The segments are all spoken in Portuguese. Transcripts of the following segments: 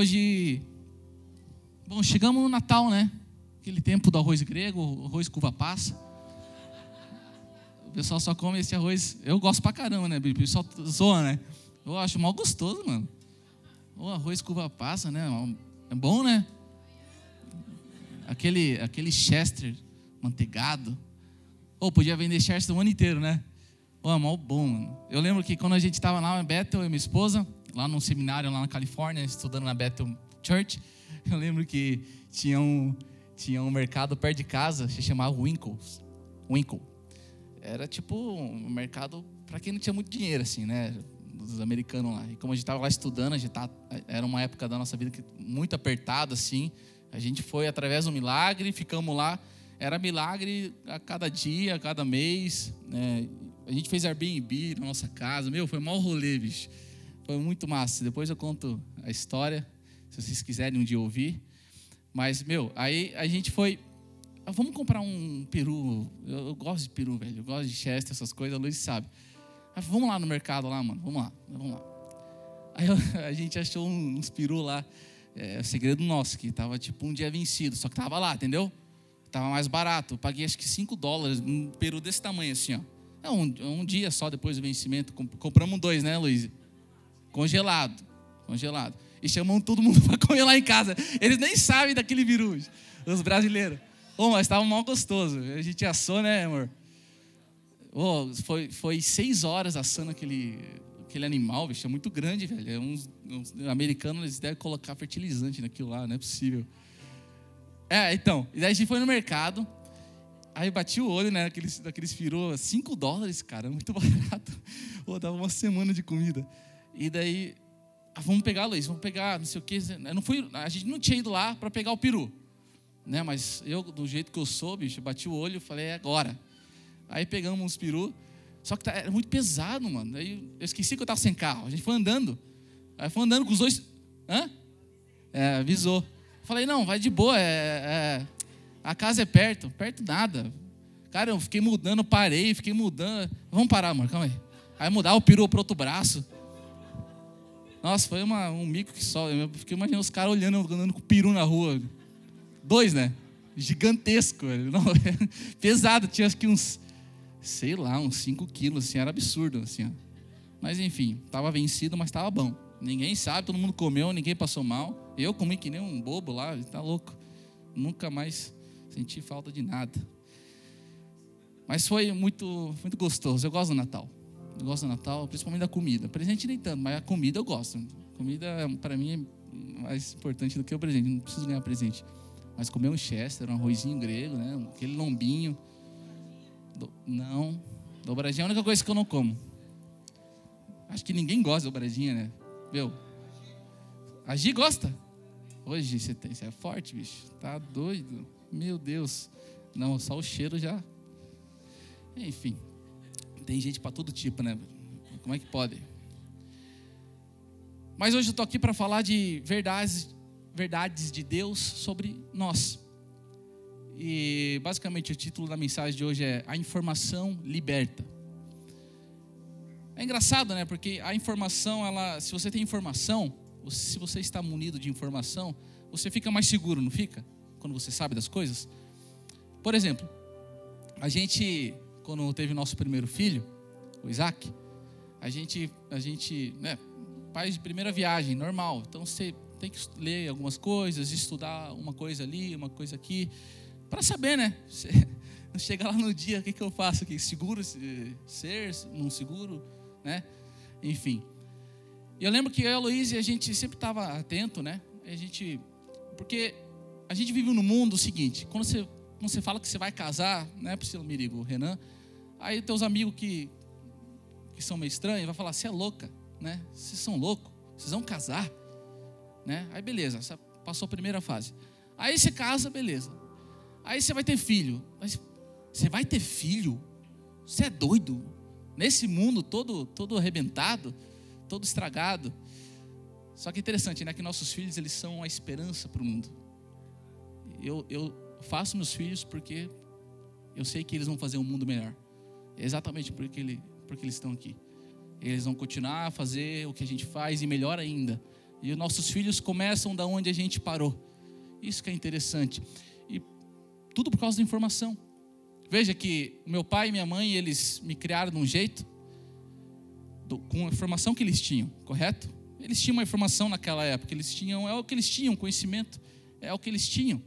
hoje. Bom, chegamos no Natal, né? Aquele tempo do arroz grego, arroz cuva passa. O pessoal só come esse arroz. Eu gosto pra caramba, né? O pessoal zoa, né? Eu acho mal gostoso, mano. O arroz cuva passa, né? É bom, né? Aquele, aquele Chester manteigado. Ou oh, podia vender Chester o ano inteiro, né? Pô, é mal bom, mano. Eu lembro que quando a gente estava lá em Bethel, e minha esposa, lá num seminário lá na Califórnia, estudando na Bethel Church, eu lembro que tinha um, tinha um mercado perto de casa, se chamava Winkles. Winkle. Era tipo um mercado para quem não tinha muito dinheiro, assim, né? Dos americanos lá. E como a gente estava lá estudando, a gente tá, era uma época da nossa vida muito apertada, assim. A gente foi através do milagre, ficamos lá. Era milagre a cada dia, a cada mês. Né? A gente fez Airbnb na nossa casa. Meu, foi mal rolê, bicho. Foi muito massa. Depois eu conto a história, se vocês quiserem um dia ouvir. Mas, meu, aí a gente foi. Ah, vamos comprar um peru. Eu, eu, gosto de peru, velho. Eu gosto de chester, essas coisas. A Luiz sabe. Aí, vamos lá no mercado lá, mano. Vamos lá. Vamos lá. Aí a gente achou uns peru lá. É, segredo nosso, que tava tipo um dia vencido. Só que tava lá, entendeu? Tava mais barato. Eu paguei acho que 5 dólares. Um peru desse tamanho assim, ó. É um, um dia só depois do vencimento. Compramos dois, né, Luiz? Congelado. Congelado. E chamam todo mundo para comer lá em casa. Eles nem sabem daquele vírus, os brasileiros. Oh, mas estava mal gostoso. A gente assou, né, amor? Oh, foi, foi seis horas assando aquele, aquele animal, bicho. É muito grande, velho. É uns, uns americanos eles devem colocar fertilizante naquilo lá, não é possível. É, então. E daí a gente foi no mercado. Aí bati o olho, né, naqueles, daqueles firou, 5 dólares, cara, muito barato. Pô, dava uma semana de comida. E daí, ah, vamos pegar, Luiz, vamos pegar, não sei o quê. Eu não fui, a gente não tinha ido lá para pegar o peru. Né, mas eu, do jeito que eu sou, bicho, bati o olho e falei, é agora. Aí pegamos uns peru, só que tá, era muito pesado, mano. Aí eu esqueci que eu estava sem carro. A gente foi andando. Aí foi andando com os dois. Hã? É, avisou. Falei, não, vai de boa, é, é a casa é perto, perto nada. Cara, eu fiquei mudando, parei, fiquei mudando. Vamos parar, amor, calma aí. Aí mudar o peru pro outro braço. Nossa, foi uma, um mico que só. Eu fiquei imaginando os caras olhando, andando com peru na rua. Dois, né? Gigantesco. Não, pesado, tinha acho que uns, sei lá, uns 5 quilos, assim, era absurdo, assim, ó. Mas enfim, estava vencido, mas estava bom. Ninguém sabe, todo mundo comeu, ninguém passou mal. Eu comi que nem um bobo lá, tá louco. Nunca mais senti falta de nada. Mas foi muito, muito gostoso. Eu gosto do Natal. Eu gosto do Natal, principalmente da comida. Presente nem tanto, mas a comida eu gosto. Comida, para mim, é mais importante do que o presente. Não preciso ganhar presente. Mas comer um chester, um arrozinho grego, né? aquele lombinho. Do... Não. Dobradinha é a única coisa que eu não como. Acho que ninguém gosta de dobradinha, né? Meu. A Gi gosta? Hoje você, tem, você é forte, bicho. Tá doido. Meu Deus. Não, só o cheiro já. Enfim. Tem gente para todo tipo, né? Como é que pode? Mas hoje eu estou aqui para falar de verdades, verdades de Deus sobre nós. E basicamente o título da mensagem de hoje é A Informação Liberta. É engraçado, né? Porque a informação, ela, se você tem informação, se você está munido de informação, você fica mais seguro, não fica? quando você sabe das coisas. Por exemplo, a gente, quando teve nosso primeiro filho, o Isaac, a gente, a gente, né, pai de primeira viagem, normal. Então você tem que ler algumas coisas, estudar uma coisa ali, uma coisa aqui, para saber, né? Você chega lá no dia, o que, que eu faço aqui? Seguro ser, não seguro, né? Enfim. E eu lembro que eu e a Luísa, a gente sempre estava atento, né? A gente, porque a gente vive no mundo o seguinte: quando você, quando você fala que você vai casar, né, Priscila Mirigo, Renan, aí teus amigos que, que são meio estranhos vão falar: você é louca, né? Vocês são loucos, vocês vão casar, né? Aí beleza, você passou a primeira fase. Aí você casa, beleza. Aí você vai ter filho. Mas você vai ter filho? Você é doido? Nesse mundo todo todo arrebentado, todo estragado. Só que é interessante, né, que nossos filhos eles são a esperança para o mundo eu, eu faço meus filhos porque eu sei que eles vão fazer um mundo melhor. Exatamente porque, ele, porque eles estão aqui. Eles vão continuar a fazer o que a gente faz e melhor ainda. E os nossos filhos começam da onde a gente parou. Isso que é interessante. E tudo por causa da informação. Veja que meu pai e minha mãe, eles me criaram de um jeito, do, com a informação que eles tinham, correto? Eles tinham uma informação naquela época, eles tinham, é o que eles tinham, conhecimento, é o que eles tinham.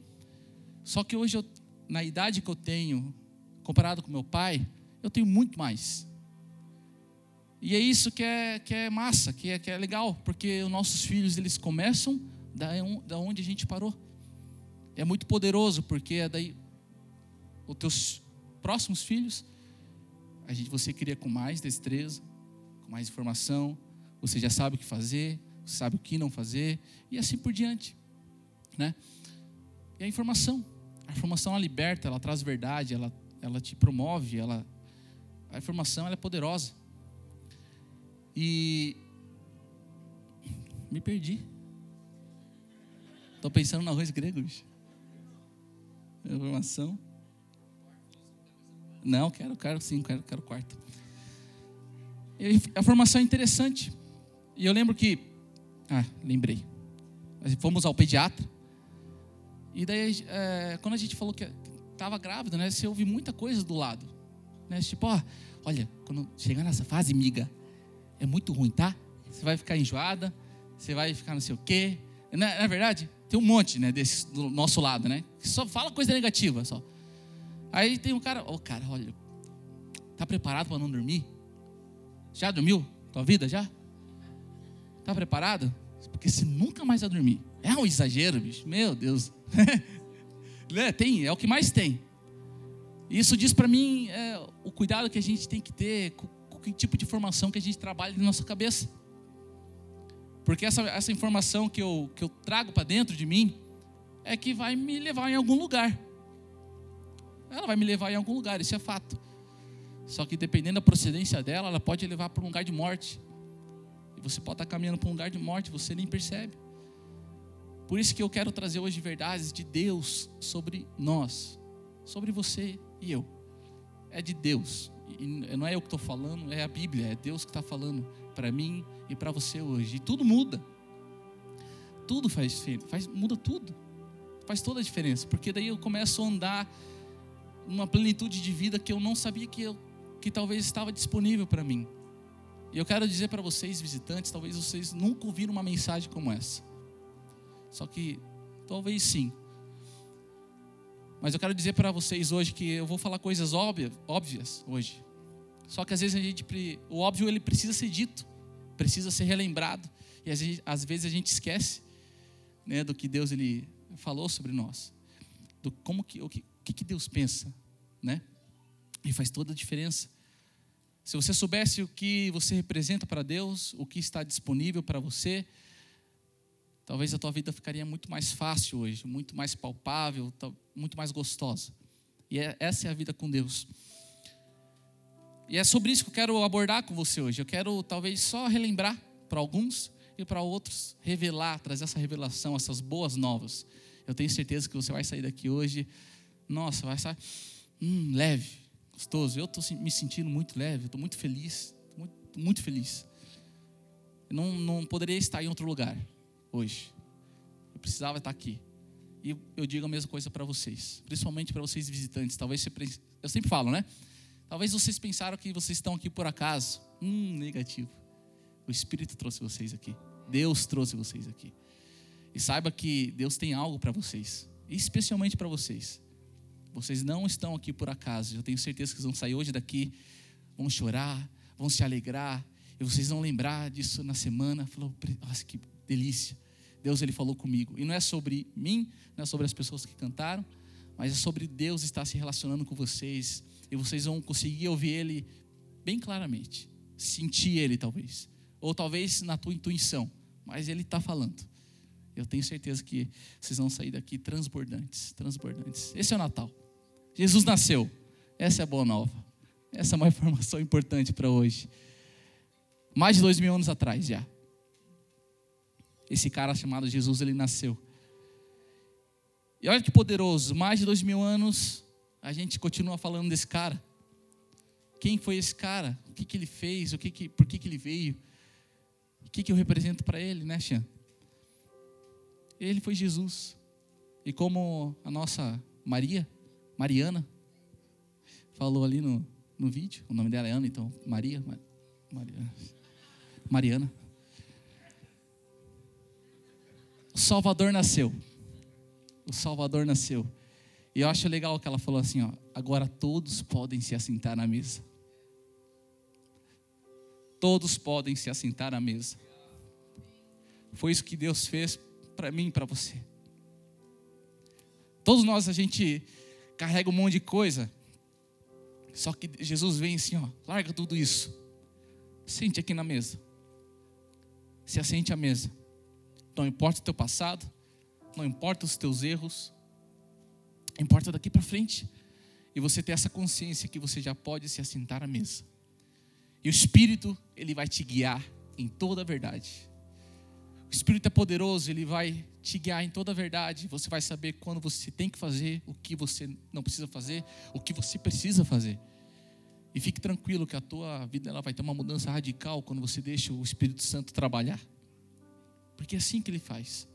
Só que hoje, eu, na idade que eu tenho, comparado com meu pai, eu tenho muito mais. E é isso que é, que é massa, que é, que é legal, porque os nossos filhos, eles começam da, da onde a gente parou. É muito poderoso, porque é daí os teus próximos filhos, a gente, você cria com mais destreza, com mais informação, você já sabe o que fazer, sabe o que não fazer, e assim por diante. Né? E a informação, a informação ela liberta, ela traz verdade, ela, ela te promove, ela, a informação é poderosa. E me perdi. Estou pensando no arroz grego, bicho. Informação. Não, quero, quero sim, quero, quero quarto. E a formação é interessante. E eu lembro que. Ah, lembrei. Fomos ao pediatra. E daí, é, quando a gente falou que estava grávida, né? Você ouve muita coisa do lado. Né? Tipo, ó, olha, quando chegar nessa fase, miga, é muito ruim, tá? Você vai ficar enjoada, você vai ficar não sei o quê. Na, na verdade, tem um monte, né, desse do nosso lado, né? Que só fala coisa negativa, só. Aí tem um cara, ô oh, cara, olha, tá preparado para não dormir? Já dormiu? Tua vida já? Tá preparado? Porque você nunca mais vai dormir. É um exagero, bicho. Meu Deus. é, tem, é o que mais tem. Isso diz para mim é, o cuidado que a gente tem que ter com, com que tipo de informação que a gente trabalha na nossa cabeça. Porque essa, essa informação que eu, que eu trago para dentro de mim é que vai me levar em algum lugar. Ela vai me levar em algum lugar, isso é fato. Só que dependendo da procedência dela, ela pode levar para um lugar de morte. E você pode estar caminhando para um lugar de morte, você nem percebe. Por isso que eu quero trazer hoje verdades de Deus sobre nós, sobre você e eu. É de Deus. E não é eu que estou falando, é a Bíblia, é Deus que está falando para mim e para você hoje. E tudo muda. Tudo faz, faz muda tudo. Faz toda a diferença, porque daí eu começo a andar uma plenitude de vida que eu não sabia que, eu, que talvez estava disponível para mim. E eu quero dizer para vocês, visitantes, talvez vocês nunca ouviram uma mensagem como essa. Só que talvez sim. Mas eu quero dizer para vocês hoje que eu vou falar coisas óbvias, hoje. Só que às vezes a gente, o óbvio ele precisa ser dito, precisa ser relembrado. E às vezes, às vezes a gente esquece né, do que Deus ele falou sobre nós. Do como que, o que, que Deus pensa, né? E faz toda a diferença. Se você soubesse o que você representa para Deus, o que está disponível para você, talvez a tua vida ficaria muito mais fácil hoje, muito mais palpável, muito mais gostosa. E é, essa é a vida com Deus. E é sobre isso que eu quero abordar com você hoje. Eu quero talvez só relembrar para alguns e para outros revelar, trazer essa revelação, essas boas novas. Eu tenho certeza que você vai sair daqui hoje nossa, vai estar hum, leve, gostoso. Eu estou me sentindo muito leve, estou muito feliz, muito, muito feliz. Não, não poderia estar em outro lugar hoje. Eu precisava estar aqui. E eu digo a mesma coisa para vocês, principalmente para vocês visitantes. Talvez você, eu sempre falo, né? Talvez vocês pensaram que vocês estão aqui por acaso. Hum, negativo. O Espírito trouxe vocês aqui. Deus trouxe vocês aqui. E saiba que Deus tem algo para vocês, especialmente para vocês. Vocês não estão aqui por acaso. Eu tenho certeza que vocês vão sair hoje daqui, vão chorar, vão se alegrar, e vocês vão lembrar disso na semana. Falou, nossa, que delícia. Deus ele falou comigo. E não é sobre mim, não é sobre as pessoas que cantaram, mas é sobre Deus estar se relacionando com vocês. E vocês vão conseguir ouvir Ele bem claramente. Sentir Ele, talvez. Ou talvez na tua intuição. Mas Ele está falando. Eu tenho certeza que vocês vão sair daqui transbordantes. Transbordantes. Esse é o Natal. Jesus nasceu. Essa é a boa nova. Essa é uma informação importante para hoje. Mais de dois mil anos atrás já. Esse cara chamado Jesus, ele nasceu. E olha que poderoso, mais de dois mil anos, a gente continua falando desse cara. Quem foi esse cara? O que, que ele fez? O que que, por que, que ele veio? O que, que eu represento para ele, né, Xan? Ele foi Jesus. E como a nossa Maria, Mariana, falou ali no, no vídeo, o nome dela é Ana, então Maria, Mariana. Mariana. O Salvador nasceu. O Salvador nasceu. E eu acho legal que ela falou assim, ó, agora todos podem se assentar na mesa. Todos podem se assentar à mesa. Foi isso que Deus fez para mim e para você. Todos nós a gente carrega um monte de coisa. Só que Jesus vem assim, ó, larga tudo isso. Sente aqui na mesa. Se assente à mesa. Não importa o teu passado, não importa os teus erros, importa daqui para frente. E você ter essa consciência que você já pode se assentar à mesa. E o Espírito, ele vai te guiar em toda a verdade. O Espírito é poderoso, ele vai te guiar em toda a verdade. Você vai saber quando você tem que fazer, o que você não precisa fazer, o que você precisa fazer. E fique tranquilo que a tua vida ela vai ter uma mudança radical quando você deixa o Espírito Santo trabalhar. Porque é assim que ele faz.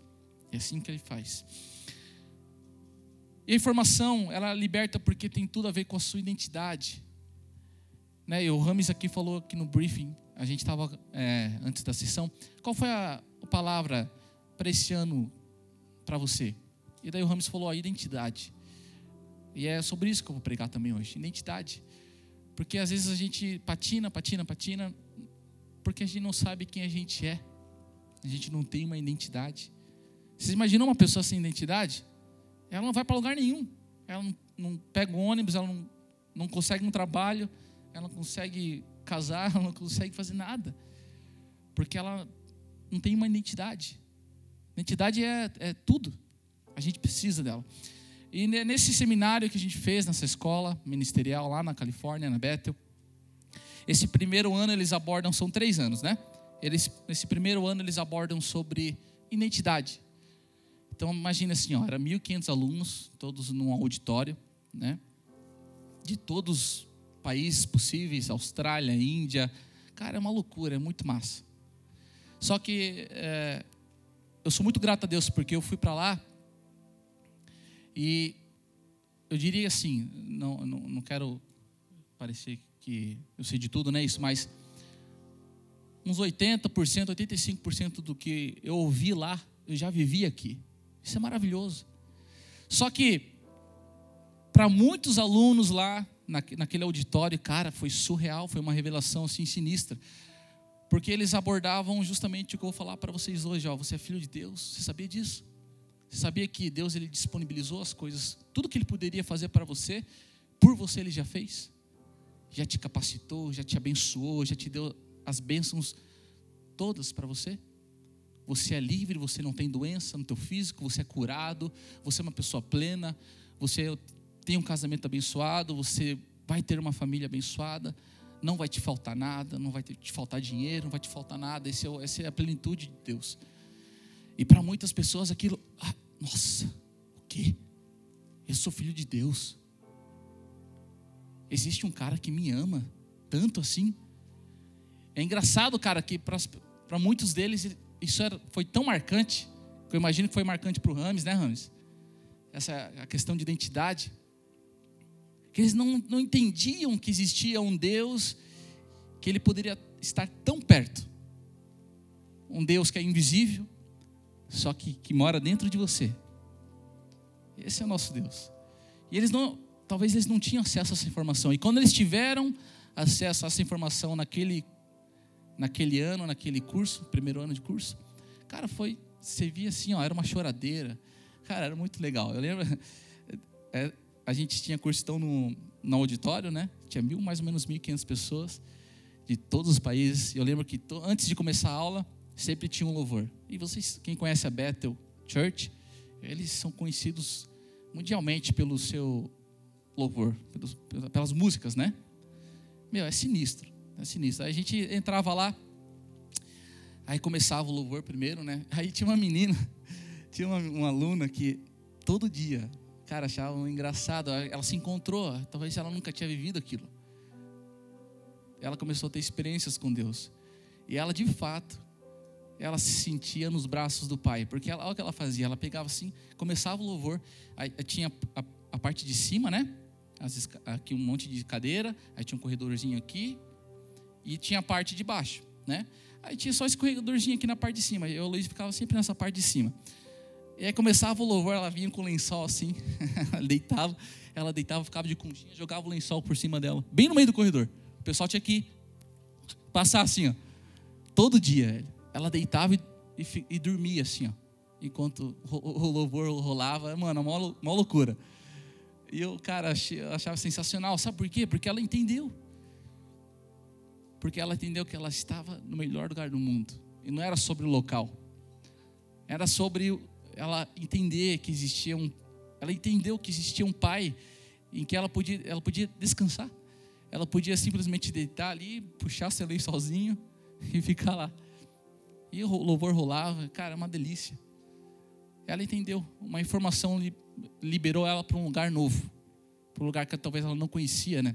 É assim que ele faz. E a informação, ela liberta porque tem tudo a ver com a sua identidade. Né? E o Rames aqui falou aqui no briefing, a gente estava é, antes da sessão. Qual foi a, palavra para esse ano para você? E daí o Ramos falou a identidade. E é sobre isso que eu vou pregar também hoje, identidade. Porque às vezes a gente patina, patina, patina, porque a gente não sabe quem a gente é. A gente não tem uma identidade. Vocês imaginam uma pessoa sem identidade? Ela não vai para lugar nenhum. Ela não, não pega um ônibus, ela não, não consegue um trabalho, ela não consegue casar, ela não consegue fazer nada. Porque ela não tem uma identidade. Identidade é, é tudo. A gente precisa dela. E nesse seminário que a gente fez nessa escola ministerial lá na Califórnia, na Bethel, esse primeiro ano eles abordam, são três anos, né? Eles, nesse primeiro ano eles abordam sobre identidade. Então imagina assim, ó, era 1.500 alunos, todos num auditório, né? De todos países possíveis, Austrália, Índia. Cara, é uma loucura, é muito massa. Só que é, eu sou muito grato a Deus porque eu fui para lá e eu diria assim, não, não, não quero parecer que eu sei de tudo, não é isso, mas uns 80%, 85% do que eu ouvi lá, eu já vivi aqui. Isso é maravilhoso. Só que, para muitos alunos lá, naquele auditório, cara, foi surreal, foi uma revelação assim sinistra. Porque eles abordavam justamente o que eu vou falar para vocês hoje, ó, você é filho de Deus, você sabia disso? Você sabia que Deus ele disponibilizou as coisas, tudo que ele poderia fazer para você, por você ele já fez? Já te capacitou, já te abençoou, já te deu as bênçãos todas para você? Você é livre, você não tem doença no teu físico, você é curado, você é uma pessoa plena, você tem um casamento abençoado, você vai ter uma família abençoada, não vai te faltar nada, não vai te faltar dinheiro, não vai te faltar nada. Esse é, essa é a plenitude de Deus. E para muitas pessoas aquilo, ah, nossa, o quê? Eu sou filho de Deus. Existe um cara que me ama tanto assim. É engraçado, cara, que para muitos deles isso era, foi tão marcante, que eu imagino que foi marcante para o Rames, né, Rames? Essa a questão de identidade que eles não, não entendiam que existia um Deus que ele poderia estar tão perto. Um Deus que é invisível, só que, que mora dentro de você. Esse é o nosso Deus. E eles não, talvez eles não tinham acesso a essa informação. E quando eles tiveram acesso a essa informação naquele, naquele ano, naquele curso, primeiro ano de curso, cara, foi, você via assim, ó, era uma choradeira. Cara, era muito legal. Eu lembro, é, a gente tinha cursão no, no auditório, né? Tinha mil, mais ou menos 1.500 pessoas de todos os países. Eu lembro que to, antes de começar a aula, sempre tinha um louvor. E vocês, quem conhece a Bethel Church, eles são conhecidos mundialmente pelo seu louvor, pelas músicas, né? Meu, é sinistro, é sinistro. Aí a gente entrava lá, aí começava o louvor primeiro, né? Aí tinha uma menina, tinha uma, uma aluna que todo dia cara, achava engraçado. Ela se encontrou, talvez ela nunca tinha vivido aquilo. Ela começou a ter experiências com Deus. E ela, de fato, ela se sentia nos braços do pai. Porque ela, olha o que ela fazia, ela pegava assim, começava o louvor, aí tinha a, a parte de cima, né? As, aqui um monte de cadeira, aí tinha um corredorzinho aqui e tinha a parte de baixo, né? Aí tinha só esse corredorzinho aqui na parte de cima. E o Luiz ficava sempre nessa parte de cima. E aí começava o louvor, ela vinha com o lençol assim, deitava, ela deitava, ficava de conchinha, jogava o lençol por cima dela, bem no meio do corredor. O pessoal tinha que passar assim, ó, todo dia. Ela deitava e, e, e dormia assim, ó, enquanto o, o louvor rolava. Mano, uma, uma loucura. E eu, cara, achava sensacional. Sabe por quê? Porque ela entendeu. Porque ela entendeu que ela estava no melhor lugar do mundo. E não era sobre o local. Era sobre ela entender que existia um. Ela entendeu que existia um pai em que ela podia, ela podia descansar. Ela podia simplesmente deitar ali, puxar seu lençolzinho e ficar lá. E o louvor rolava, cara, é uma delícia. Ela entendeu, uma informação liberou ela para um lugar novo, para um lugar que talvez ela não conhecia, né?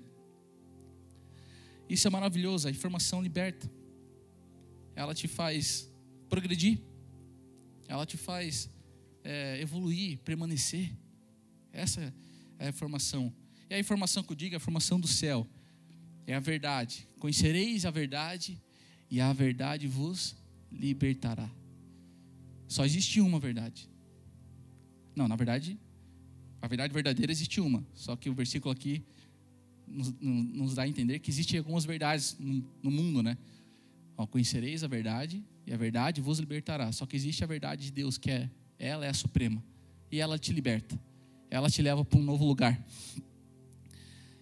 Isso é maravilhoso, a informação liberta. Ela te faz progredir, ela te faz é, evoluir, permanecer. Essa é a informação. E a informação que eu digo é a informação do céu. É a verdade. Conhecereis a verdade e a verdade vos libertará. Só existe uma verdade. Não, na verdade, a verdade verdadeira existe uma. Só que o versículo aqui nos, dá a entender que existem algumas verdades no, no mundo, né? Ó, conhecereis a verdade e a verdade vos libertará. Só que existe a verdade de Deus, que é ela é a suprema. E ela te liberta. Ela te leva para um novo lugar.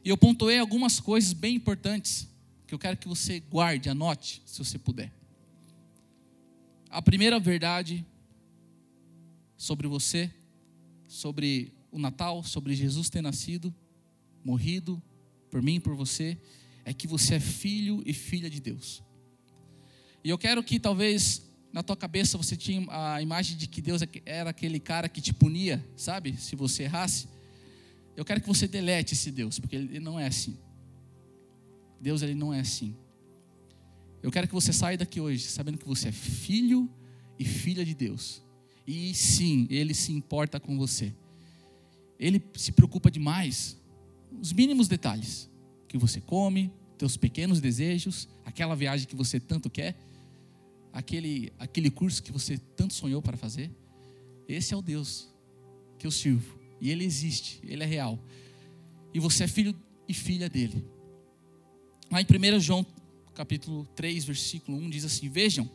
E eu pontuei algumas coisas bem importantes que eu quero que você guarde, anote, se você puder. A primeira verdade sobre você, sobre o Natal, sobre Jesus ter nascido, morrido por mim e por você, é que você é filho e filha de Deus. E eu quero que talvez na tua cabeça você tinha a imagem de que Deus era aquele cara que te punia, sabe? Se você errasse. Eu quero que você delete esse Deus, porque ele não é assim. Deus ele não é assim. Eu quero que você saia daqui hoje sabendo que você é filho e filha de Deus. E sim, ele se importa com você. Ele se preocupa demais os mínimos detalhes que você come, teus pequenos desejos, aquela viagem que você tanto quer aquele, aquele curso que você tanto sonhou para fazer. Esse é o Deus que eu sirvo. E Ele existe, Ele é real. E você é filho e filha dele. Lá em 1 João capítulo 3, versículo 1, diz assim: Vejam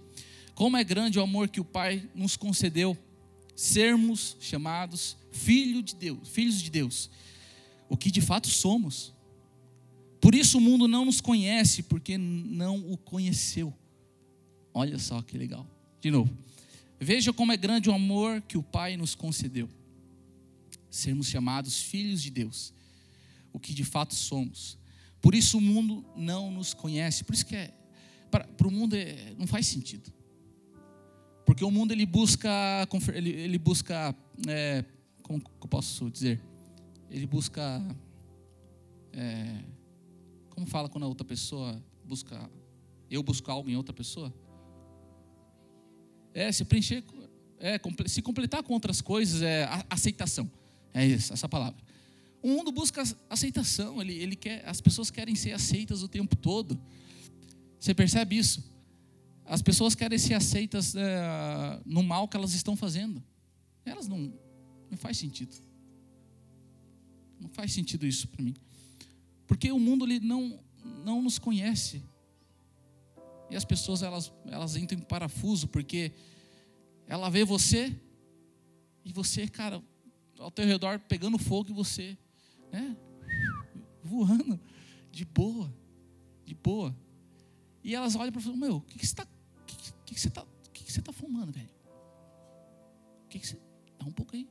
como é grande o amor que o Pai nos concedeu, sermos chamados filho de Deus, filhos de Deus, o que de fato somos. Por isso o mundo não nos conhece, porque não o conheceu. Olha só que legal. De novo. Veja como é grande o amor que o Pai nos concedeu. Sermos chamados filhos de Deus, o que de fato somos. Por isso o mundo não nos conhece. Por isso que é, para, para o mundo é, não faz sentido. Porque o mundo ele busca, ele, ele busca, é, como posso dizer? Ele busca, é, como fala quando a outra pessoa busca, eu busco algo em outra pessoa? É, se preencher, é, se completar com outras coisas, é aceitação. É isso, essa palavra. O mundo busca aceitação, ele, ele quer, as pessoas querem ser aceitas o tempo todo. Você percebe isso? As pessoas querem ser aceitas é, no mal que elas estão fazendo. Elas não, não faz sentido. Não faz sentido isso para mim. Porque o mundo ele não, não nos conhece. E as pessoas elas, elas entram em parafuso porque ela vê você e você, cara, ao teu redor pegando fogo e você, né, voando de boa, de boa. E elas olham para você, meu, o que, que você está, que, que, você tá, que, que você tá fumando, velho? Que, que você, dá um pouco aí.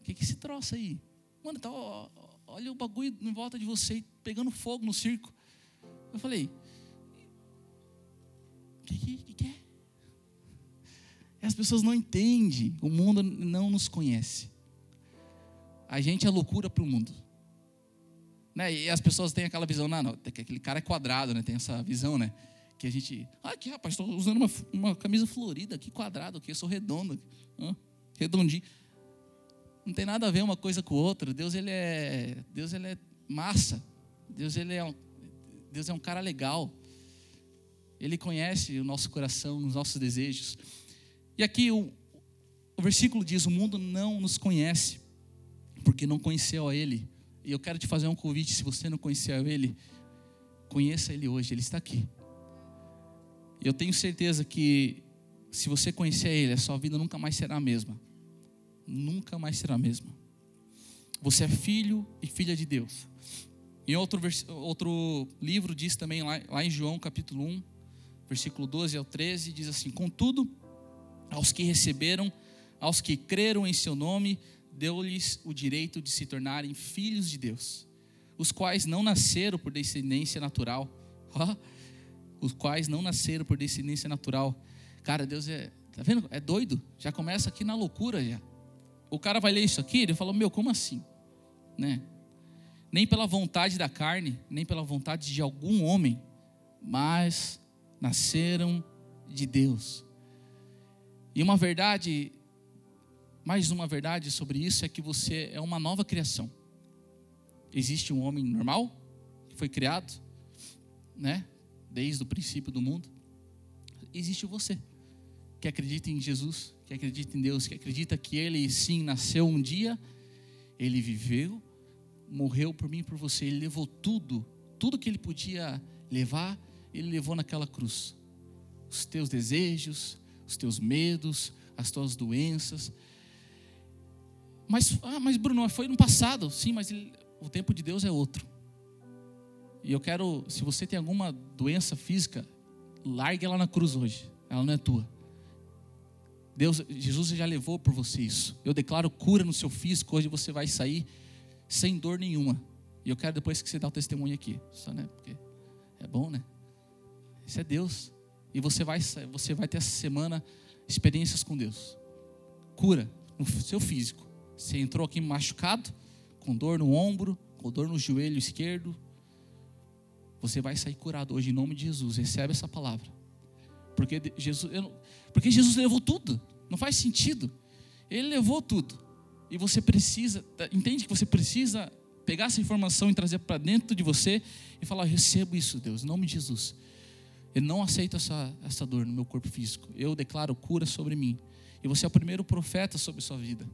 O que que esse troço aí? Mano, tá, ó, olha o bagulho em volta de você pegando fogo no circo. Eu falei, que, que, que é? As pessoas não entendem, o mundo não nos conhece. A gente é loucura para o mundo. Né? E as pessoas têm aquela visão, não, não, aquele cara é quadrado, né? tem essa visão, né? que a gente. Ah, aqui, rapaz, estou usando uma, uma camisa florida, que quadrado aqui, eu sou redondo, redondinho. Não tem nada a ver uma coisa com outra. Deus ele é, Deus ele é massa. Deus ele é um, Deus é um cara legal. Ele conhece o nosso coração, os nossos desejos. E aqui o, o versículo diz: O mundo não nos conhece, porque não conheceu a Ele. E eu quero te fazer um convite: se você não conheceu Ele, conheça Ele hoje, Ele está aqui. Eu tenho certeza que, se você conhecer Ele, a sua vida nunca mais será a mesma. Nunca mais será a mesma. Você é filho e filha de Deus. Em outro, outro livro diz também, lá, lá em João capítulo 1, versículo 12 ao 13, diz assim: Contudo, aos que receberam, aos que creram em seu nome, deu-lhes o direito de se tornarem filhos de Deus, os quais não nasceram por descendência natural, os quais não nasceram por descendência natural. Cara, Deus é, tá vendo? É doido. Já começa aqui na loucura já. O cara vai ler isso aqui, ele fala: "Meu, como assim?", né? Nem pela vontade da carne, nem pela vontade de algum homem, mas nasceram de Deus. E uma verdade, mais uma verdade sobre isso é que você é uma nova criação. Existe um homem normal que foi criado, né, desde o princípio do mundo. Existe você que acredita em Jesus, que acredita em Deus, que acredita que ele sim nasceu um dia, ele viveu, morreu por mim e por você, ele levou tudo, tudo que ele podia levar ele levou naquela cruz. Os teus desejos, os teus medos, as tuas doenças. Mas, ah, mas Bruno, foi no passado. Sim, mas ele, o tempo de Deus é outro. E eu quero, se você tem alguma doença física, largue ela na cruz hoje. Ela não é tua. Deus, Jesus já levou por você isso. Eu declaro cura no seu físico. Hoje você vai sair sem dor nenhuma. E eu quero depois que você dá o testemunho aqui. Só, né? Porque é bom, né? Isso é Deus. E você vai, você vai ter essa semana experiências com Deus. Cura no seu físico. Você entrou aqui machucado, com dor no ombro, com dor no joelho esquerdo. Você vai sair curado hoje em nome de Jesus. Recebe essa palavra. Porque Jesus, não, porque Jesus levou tudo. Não faz sentido. Ele levou tudo. E você precisa, entende que você precisa pegar essa informação e trazer para dentro de você e falar: recebo isso, Deus, em nome de Jesus. Eu não aceito essa, essa dor no meu corpo físico. Eu declaro cura sobre mim. E você é o primeiro profeta sobre sua vida.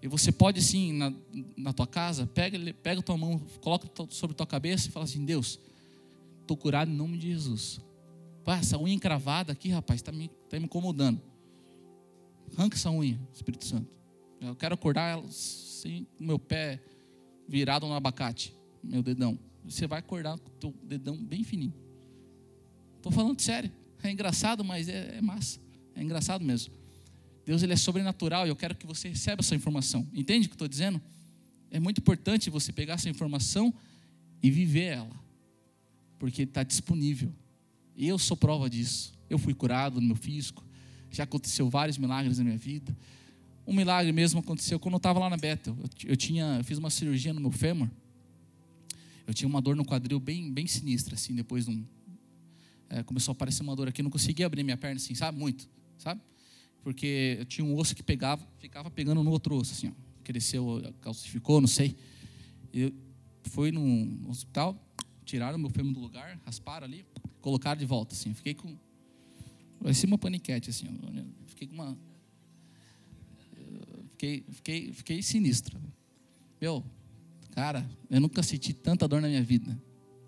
E você pode sim, na, na tua casa, pega, pega tua mão, coloca sobre tua cabeça e fala assim: Deus, estou curado em nome de Jesus. Pá, essa unha encravada aqui, rapaz, está me, tá me incomodando. Arranca essa unha, Espírito Santo. Eu quero acordar sem o meu pé virado no abacate, meu dedão. Você vai acordar com o teu dedão bem fininho. Estou falando sério. É engraçado, mas é, é, massa. É engraçado mesmo. Deus ele é sobrenatural e eu quero que você receba essa informação. Entende o que estou dizendo? É muito importante você pegar essa informação e viver ela, porque está disponível. E eu sou prova disso. Eu fui curado no meu físico. Já aconteceu vários milagres na minha vida. Um milagre mesmo aconteceu quando eu estava lá na Bethel. Eu, tinha, eu fiz uma cirurgia no meu fêmur. Eu tinha uma dor no quadril bem, bem sinistra, assim, depois de um, é, começou a aparecer uma dor aqui, eu não conseguia abrir minha perna assim, sabe? Muito, sabe? Porque eu tinha um osso que pegava, ficava pegando no outro osso, assim, ó. Cresceu, calcificou, não sei. Eu fui no hospital, tiraram meu fêmur do lugar, rasparam ali, colocaram de volta, assim. Fiquei com. Parecia uma paniquete, assim. Fiquei com uma. Fiquei, fiquei, fiquei sinistro. Meu, cara, eu nunca senti tanta dor na minha vida.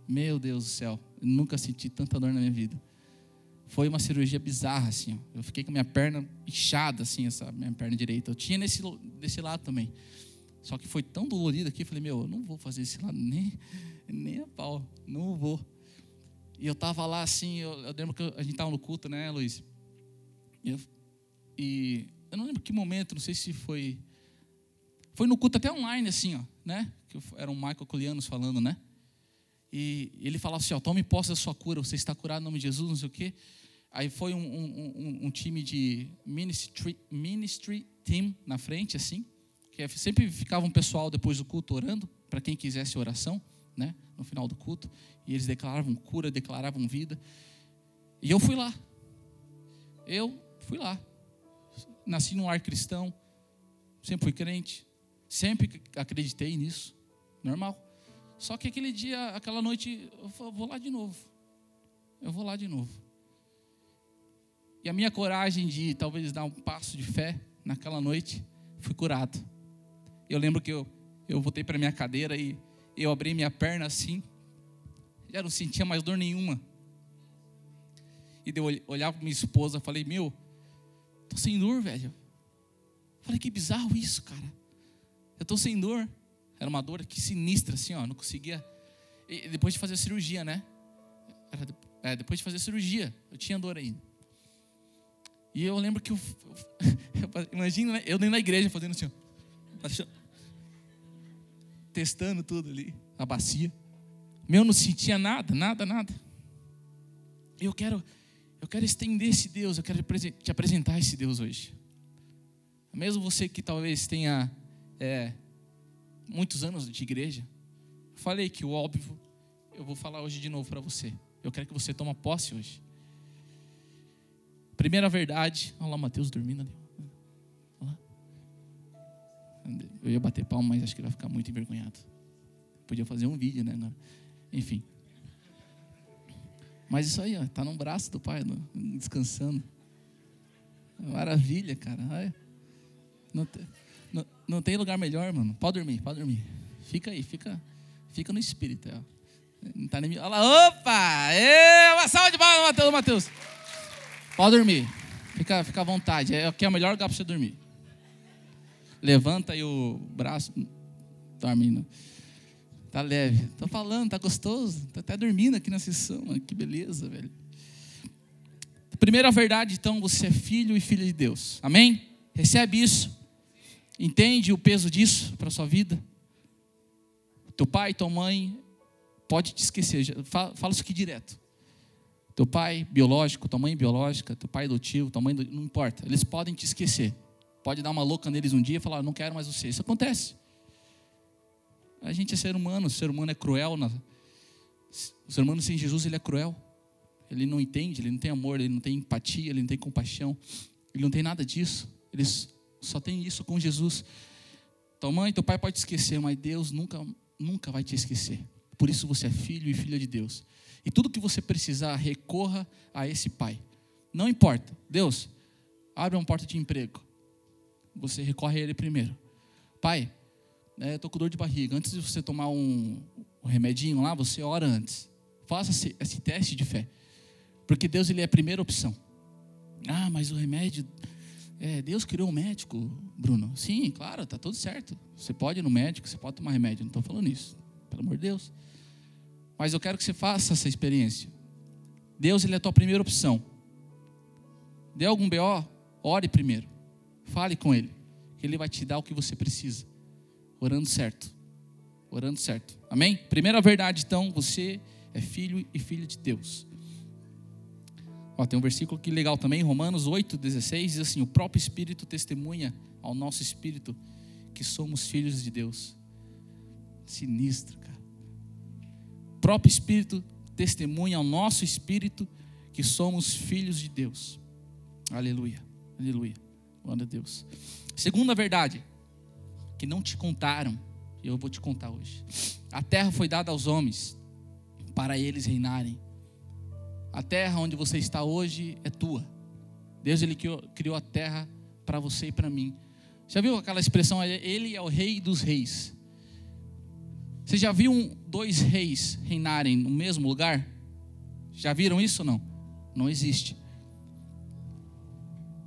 Meu Deus do céu. Eu nunca senti tanta dor na minha vida. Foi uma cirurgia bizarra, assim. Eu fiquei com a minha perna inchada, assim, essa minha perna direita. Eu tinha nesse, desse lado também. Só que foi tão dolorido aqui, eu falei, meu, eu não vou fazer esse lado nem, nem a pau. Não vou. E eu tava lá, assim, eu, eu lembro que a gente tava no culto, né, Luiz? E eu, e eu não lembro que momento, não sei se foi... Foi no culto até online, assim, ó, né? Que era um Michael Colianos falando, né? E ele falava assim: ó, tome posse da sua cura, você está curado em nome de Jesus, não sei o quê. Aí foi um, um, um, um time de ministry, ministry team na frente, assim, que sempre ficava um pessoal depois do culto orando, para quem quisesse oração, né, no final do culto, e eles declaravam cura, declaravam vida. E eu fui lá. Eu fui lá. Nasci num ar cristão, sempre fui crente, sempre acreditei nisso, normal. Só que aquele dia, aquela noite, eu vou lá de novo. Eu vou lá de novo. E a minha coragem de talvez dar um passo de fé naquela noite, fui curado. Eu lembro que eu, eu voltei para minha cadeira e eu abri minha perna assim, já não sentia mais dor nenhuma. E eu olhava para minha esposa, falei: Meu, tô sem dor, velho. Falei: Que bizarro isso, cara. Eu tô sem dor. Era uma dor que sinistra, assim, ó. Não conseguia. E depois de fazer a cirurgia, né? Era, é, depois de fazer a cirurgia, eu tinha dor ainda. E eu lembro que eu, eu imagina, né? eu nem na igreja fazendo assim, ó, testando tudo ali, a bacia. Meu não sentia nada, nada, nada. Eu quero, eu quero estender esse Deus, eu quero te apresentar esse Deus hoje. Mesmo você que talvez tenha é, muitos anos de igreja, falei que o óbvio eu vou falar hoje de novo para você. Eu quero que você tome posse hoje. Primeira verdade. Olha lá Mateus dormindo ali. Eu ia bater palma, mas acho que ele vai ficar muito envergonhado. Podia fazer um vídeo, né? Enfim. Mas isso aí, ó, tá no braço do pai, descansando. Maravilha, cara. Não, tem, não, não, tem lugar melhor, mano. Pode dormir, pode dormir. Fica aí, fica, fica no espírito. Ó. Não tá nem... Olha lá, opa! Ê, uma salva de palmas, Mateus, Mateus. Pode dormir. Fica, fica à vontade. É aqui é o melhor lugar para você dormir. Levanta aí o braço. Dormindo. Tá leve. Tô falando, tá gostoso. Tô até dormindo aqui na sessão. Que beleza, velho. Primeira verdade, então, você é filho e filha de Deus. Amém? Recebe isso. Entende o peso disso para sua vida? Teu pai, tua mãe, pode te esquecer. Fala, isso aqui direto. Teu pai biológico, tua mãe biológica, teu pai adotivo, tua mãe, não importa. Eles podem te esquecer. Pode dar uma louca neles um dia e falar, não quero mais você. Isso acontece. A gente é ser humano, o ser humano é cruel. O ser humano sem Jesus, ele é cruel. Ele não entende, ele não tem amor, ele não tem empatia, ele não tem compaixão. Ele não tem nada disso. Ele só tem isso com Jesus. Tua mãe, teu pai pode te esquecer, mas Deus nunca, nunca vai te esquecer. Por isso você é filho e filha de Deus. E tudo que você precisar, recorra a esse Pai. Não importa. Deus, abre uma porta de emprego. Você recorre a Ele primeiro. Pai, né, estou com dor de barriga. Antes de você tomar um, um remedinho lá, você ora antes. Faça esse, esse, teste de fé. Porque Deus ele é a primeira opção. Ah, mas o remédio. É, Deus criou um médico, Bruno. Sim, claro, está tudo certo. Você pode ir no médico, você pode tomar remédio. Não estou falando isso. Pelo amor de Deus. Mas eu quero que você faça essa experiência. Deus ele é a tua primeira opção. Dê algum BO, ore primeiro. Fale com ele. Ele vai te dar o que você precisa. Orando certo. Orando certo. Amém? Primeira verdade, então, você é filho e filha de Deus. Ó, tem um versículo que legal também, Romanos 8, 16, diz assim: O próprio Espírito testemunha ao nosso espírito que somos filhos de Deus. Sinistro, cara próprio Espírito testemunha ao nosso espírito que somos filhos de Deus. Aleluia, aleluia, glória a Deus. Segunda verdade, que não te contaram, e eu vou te contar hoje. A terra foi dada aos homens para eles reinarem. A terra onde você está hoje é tua. Deus ele criou, criou a terra para você e para mim. Já viu aquela expressão? Ele é o rei dos reis. Você já viu dois reis reinarem no mesmo lugar? Já viram isso ou não? Não existe.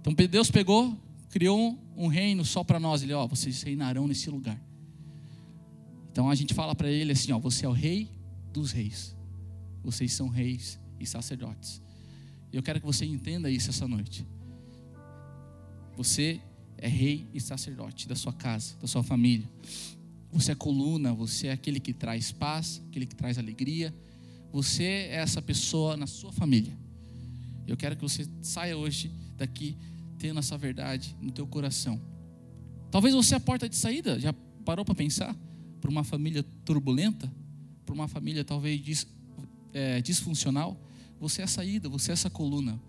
Então Deus pegou, criou um reino só para nós. Ele, ó, vocês reinarão nesse lugar. Então a gente fala para ele assim, ó, você é o rei dos reis. Vocês são reis e sacerdotes. Eu quero que você entenda isso essa noite. Você é rei e sacerdote da sua casa, da sua família. Você é coluna, você é aquele que traz paz, aquele que traz alegria. Você é essa pessoa na sua família. Eu quero que você saia hoje daqui tendo essa verdade no teu coração. Talvez você é a porta de saída. Já parou para pensar? Para uma família turbulenta, para uma família talvez dis, é, disfuncional, Você é a saída, você é essa coluna.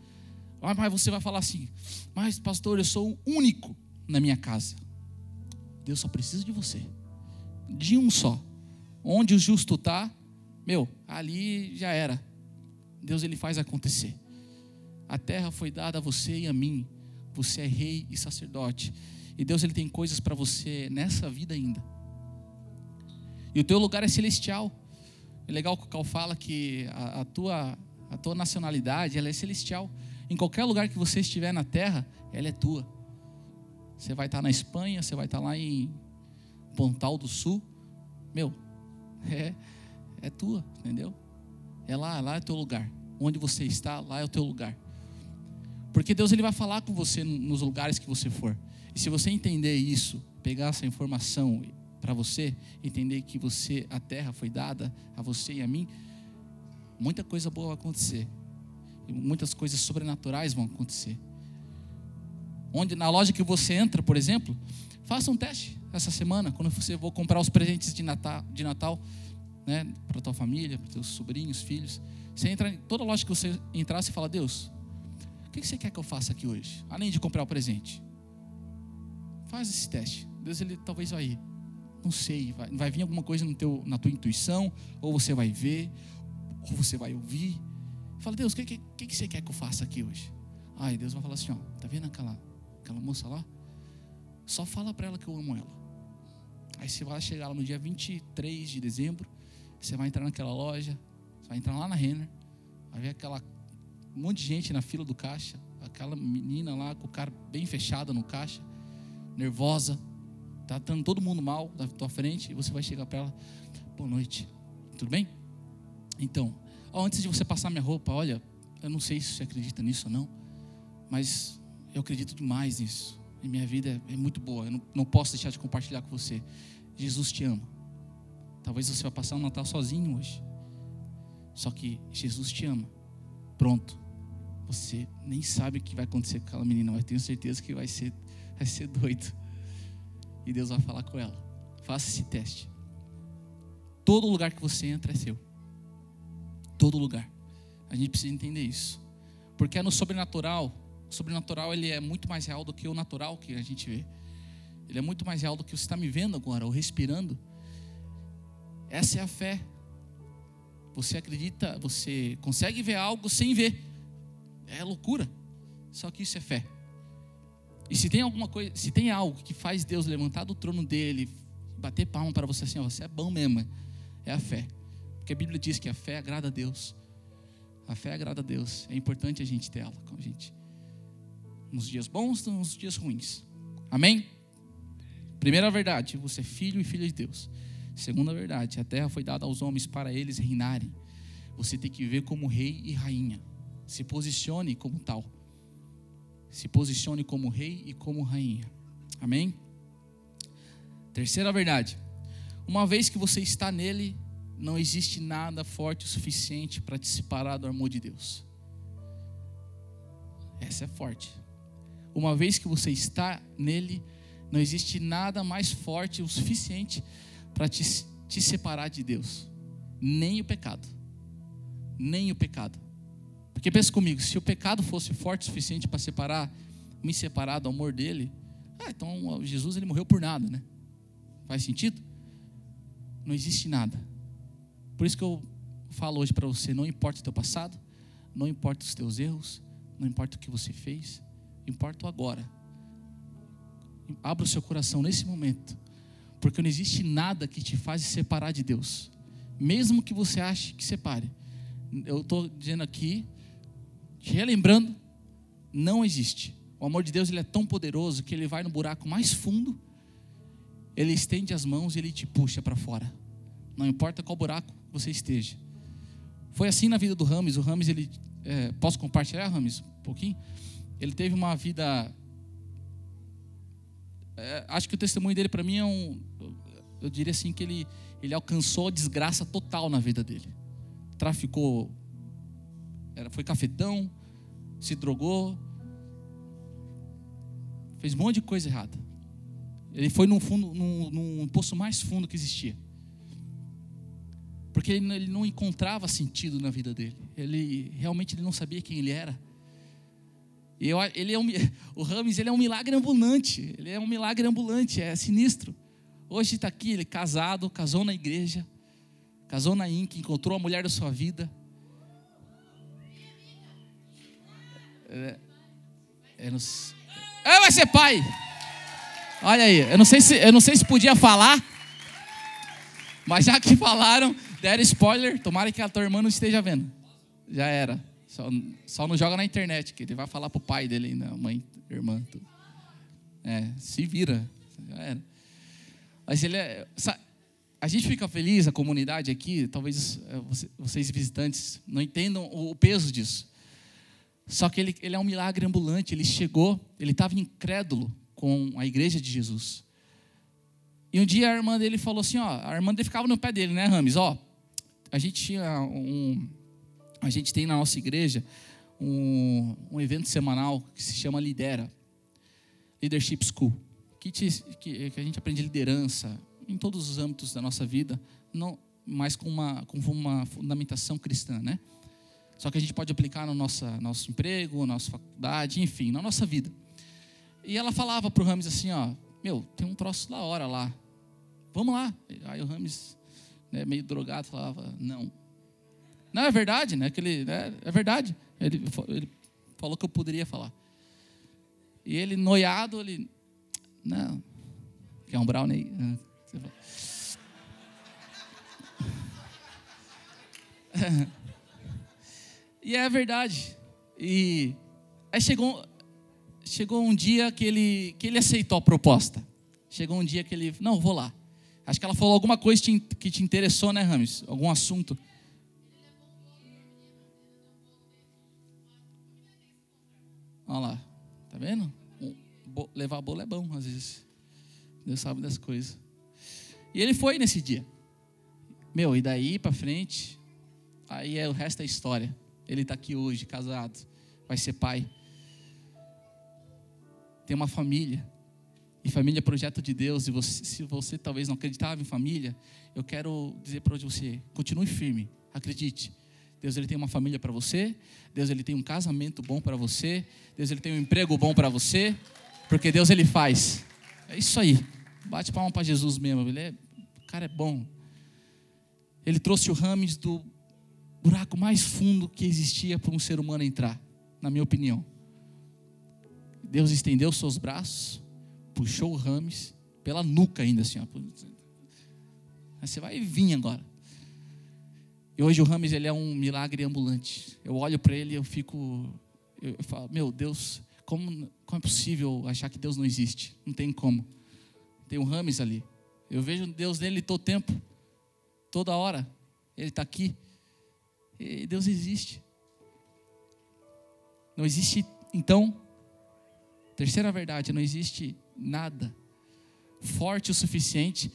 Ah, mas você vai falar assim: Mas, pastor, eu sou o único na minha casa. Deus só precisa de você. De um só. Onde o justo está, meu, ali já era. Deus ele faz acontecer. A terra foi dada a você e a mim. Você é rei e sacerdote. E Deus ele tem coisas para você nessa vida ainda. E o teu lugar é celestial. É legal que o Cal fala que a, a, tua, a tua nacionalidade ela é celestial. Em qualquer lugar que você estiver na terra, ela é tua. Você vai estar na Espanha, você vai estar lá em Pontal do Sul. Meu, é, é tua, entendeu? É lá, lá é teu lugar. Onde você está, lá é o teu lugar. Porque Deus ele vai falar com você nos lugares que você for. E se você entender isso, pegar essa informação para você, entender que você, a terra foi dada a você e a mim, muita coisa boa vai acontecer. Muitas coisas sobrenaturais vão acontecer. Onde na loja que você entra, por exemplo, faça um teste essa semana, quando você for comprar os presentes de Natal, de Natal né, para tua família, para teus sobrinhos, filhos. Você entra em toda loja que você entrar, você fala: Deus, que você quer que eu faça aqui hoje? Além de comprar o presente. Faz esse teste. Deus, ele talvez vai ir. Não sei, vai, vai vir alguma coisa no teu, na tua intuição, ou você vai ver, ou você vai ouvir. Fala, Deus, o que, que, que você quer que eu faça aqui hoje? Ai, Deus vai falar assim: ó, tá vendo aquela, aquela moça lá? Só fala para ela que eu amo ela. Aí você vai chegar lá no dia 23 de dezembro, você vai entrar naquela loja, você vai entrar lá na Renner, vai ver aquela um monte de gente na fila do caixa, aquela menina lá com o cara bem fechado no caixa, nervosa, tá dando todo mundo mal da tua frente, e você vai chegar para ela, boa noite, tudo bem? Então, ó, antes de você passar minha roupa, olha, eu não sei se você acredita nisso ou não, mas eu acredito demais nisso. E minha vida é, é muito boa. Eu não, não posso deixar de compartilhar com você. Jesus te ama. Talvez você vá passar um Natal sozinho hoje. Só que Jesus te ama. Pronto. Você nem sabe o que vai acontecer com aquela menina, mas tenho certeza que vai ser, vai ser doido. E Deus vai falar com ela. Faça esse teste. Todo lugar que você entra é seu. Todo lugar. A gente precisa entender isso. Porque é no sobrenatural o sobrenatural ele é muito mais real do que o natural que a gente vê. Ele é muito mais real do que você está me vendo agora, ou respirando. Essa é a fé. Você acredita, você consegue ver algo sem ver. É loucura. Só que isso é fé. E se tem alguma coisa, se tem algo que faz Deus levantar do trono dele, bater palma para você assim, ó, você é bom mesmo, é a fé. Porque a Bíblia diz que a fé agrada a Deus. A fé agrada a Deus. É importante a gente ter ela com a gente nos dias bons nos dias ruins. Amém? Primeira verdade, você é filho e filha de Deus. Segunda verdade, a terra foi dada aos homens para eles reinarem. Você tem que viver como rei e rainha. Se posicione como tal. Se posicione como rei e como rainha. Amém? Terceira verdade. Uma vez que você está nele, não existe nada forte o suficiente para te separar do amor de Deus. Essa é forte uma vez que você está nele, não existe nada mais forte o suficiente para te, te separar de Deus, nem o pecado, nem o pecado. Porque pensa comigo, se o pecado fosse forte o suficiente para separar, me separar do amor dele, ah, então Jesus ele morreu por nada, né? Faz sentido? Não existe nada. Por isso que eu falo hoje para você, não importa o teu passado, não importa os teus erros, não importa o que você fez, importa o agora. Abra o seu coração nesse momento, porque não existe nada que te faz separar de Deus, mesmo que você ache que separe. Eu estou dizendo aqui, relembrando, não existe. O amor de Deus ele é tão poderoso que ele vai no buraco mais fundo, ele estende as mãos e ele te puxa para fora. Não importa qual buraco você esteja. Foi assim na vida do Rames. O Rames, ele. É, posso compartilhar, Rames, um pouquinho? Ele teve uma vida. É, acho que o testemunho dele para mim é um. Eu diria assim que ele, ele alcançou a desgraça total na vida dele. Traficou. Era, foi cafetão, se drogou, fez um monte de coisa errada. Ele foi num, fundo, num, num poço mais fundo que existia. porque ele, ele não encontrava sentido na vida dele. Ele realmente ele não sabia quem ele era. E eu, ele é um, o Rames ele é um milagre ambulante. Ele é um milagre ambulante, é sinistro. Hoje está aqui, ele casado, casou na igreja, casou na INC, encontrou a mulher da sua vida. É, é, no, é, vai ser pai. Olha aí, eu não sei se eu não sei se podia falar, mas já que falaram, deram spoiler, tomara que a tua irmã não esteja vendo. Já era. Só, só não joga na internet, que ele vai falar pro pai dele ainda, mãe, irmã. Tudo. É, se vira. Já era. Mas ele é. A gente fica feliz, a comunidade aqui, talvez é, vocês visitantes não entendam o peso disso. Só que ele, ele é um milagre ambulante. Ele chegou, ele estava incrédulo com a igreja de Jesus. E um dia a irmã dele falou assim, ó, a irmã dele ficava no pé dele, né, Rames? Ó, a gente tinha um, a gente tem na nossa igreja um, um evento semanal que se chama Lidera, Leadership School, que, te, que, que, a gente aprende liderança em todos os âmbitos da nossa vida, não, mas com uma, com uma fundamentação cristã, né? Só que a gente pode aplicar no nossa, nosso emprego, na nossa faculdade, enfim, na nossa vida. E ela falava para o Rames assim, ó, meu, tem um troço da hora lá, vamos lá. Aí o Rames, né, meio drogado, falava, não. Não, é verdade, né? Que ele, né, é verdade. Ele, ele falou que eu poderia falar. E ele, noiado, ele, não, quer um brownie? e é verdade. E aí chegou, chegou um dia que ele, que ele aceitou a proposta. Chegou um dia que ele, não, vou lá. Acho que ela falou alguma coisa que te interessou, né, Rames? Algum assunto. Olha lá, tá vendo? levar bolo é bom, às vezes. Deus sabe das coisas. E ele foi nesse dia. Meu, e daí para frente, aí é o resto da história. Ele está aqui hoje, casado, vai ser pai. Tem uma família. E família é projeto de Deus. E você, se você talvez não acreditava em família, eu quero dizer para você: continue firme, acredite. Deus ele tem uma família para você. Deus ele tem um casamento bom para você. Deus ele tem um emprego bom para você. Porque Deus ele faz. É isso aí. Bate palma para Jesus mesmo. Ele é, o cara é bom. Ele trouxe o Rames do buraco mais fundo que existia para um ser humano entrar, na minha opinião. Deus estendeu seus braços, puxou o Rames pela nuca ainda assim, ó. Você vai vir agora. E hoje o Rames ele é um milagre ambulante. Eu olho para ele e eu fico, eu falo, meu Deus, como, como é possível achar que Deus não existe? Não tem como. Tem um Rames ali. Eu vejo Deus nele todo tempo, toda hora. Ele está aqui. E Deus existe. Não existe, então, terceira verdade, não existe nada forte o suficiente